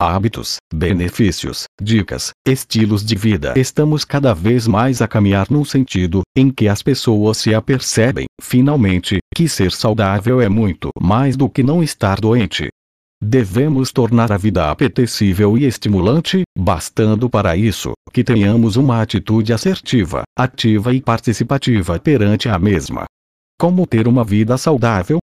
hábitos, benefícios, dicas, estilos de vida. Estamos cada vez mais a caminhar num sentido em que as pessoas se apercebem, finalmente, que ser saudável é muito mais do que não estar doente. Devemos tornar a vida apetecível e estimulante, bastando para isso que tenhamos uma atitude assertiva, ativa e participativa perante a mesma. Como ter uma vida saudável?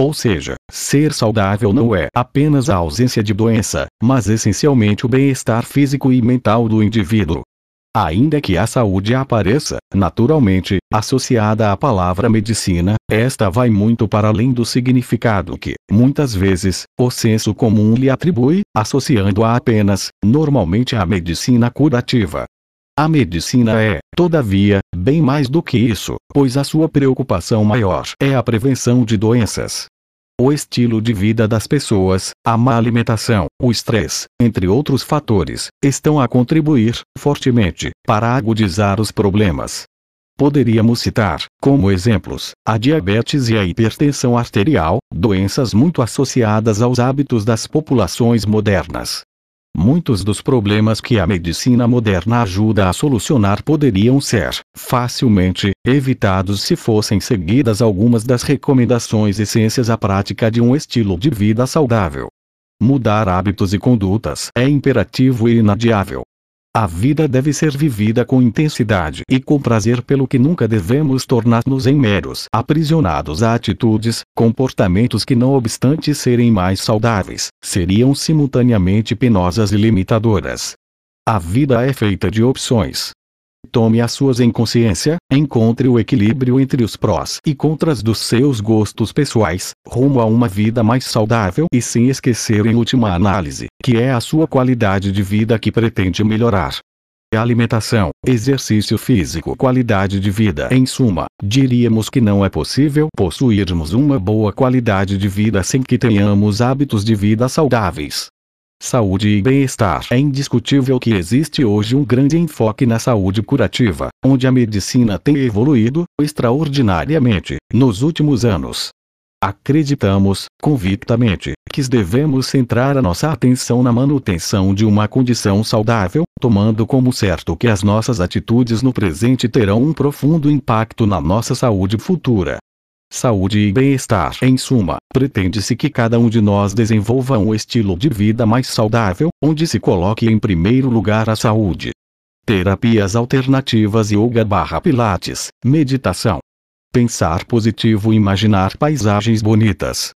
Ou seja, ser saudável não é apenas a ausência de doença, mas essencialmente o bem-estar físico e mental do indivíduo. Ainda que a saúde apareça, naturalmente, associada à palavra medicina, esta vai muito para além do significado que, muitas vezes, o senso comum lhe atribui, associando-a apenas, normalmente à medicina curativa. A medicina é, todavia, bem mais do que isso, pois a sua preocupação maior é a prevenção de doenças. O estilo de vida das pessoas, a má alimentação, o estresse, entre outros fatores, estão a contribuir, fortemente, para agudizar os problemas. Poderíamos citar, como exemplos, a diabetes e a hipertensão arterial, doenças muito associadas aos hábitos das populações modernas. Muitos dos problemas que a medicina moderna ajuda a solucionar poderiam ser, facilmente, evitados se fossem seguidas algumas das recomendações essências à prática de um estilo de vida saudável. Mudar hábitos e condutas é imperativo e inadiável. A vida deve ser vivida com intensidade e com prazer pelo que nunca devemos tornar-nos em meros aprisionados a atitudes, comportamentos que não obstante serem mais saudáveis, seriam simultaneamente penosas e limitadoras. A vida é feita de opções, Tome as suas em consciência, encontre o equilíbrio entre os prós e contras dos seus gostos pessoais, rumo a uma vida mais saudável e sem esquecer em última análise, que é a sua qualidade de vida que pretende melhorar. Alimentação, exercício físico, qualidade de vida. Em suma, diríamos que não é possível possuirmos uma boa qualidade de vida sem que tenhamos hábitos de vida saudáveis saúde e bem-estar. É indiscutível que existe hoje um grande enfoque na saúde curativa, onde a medicina tem evoluído extraordinariamente nos últimos anos. Acreditamos, convictamente, que devemos centrar a nossa atenção na manutenção de uma condição saudável, tomando como certo que as nossas atitudes no presente terão um profundo impacto na nossa saúde futura saúde e bem-estar. Em suma, pretende-se que cada um de nós desenvolva um estilo de vida mais saudável, onde se coloque em primeiro lugar a saúde. Terapias alternativas yoga barra pilates, meditação. Pensar positivo e imaginar paisagens bonitas.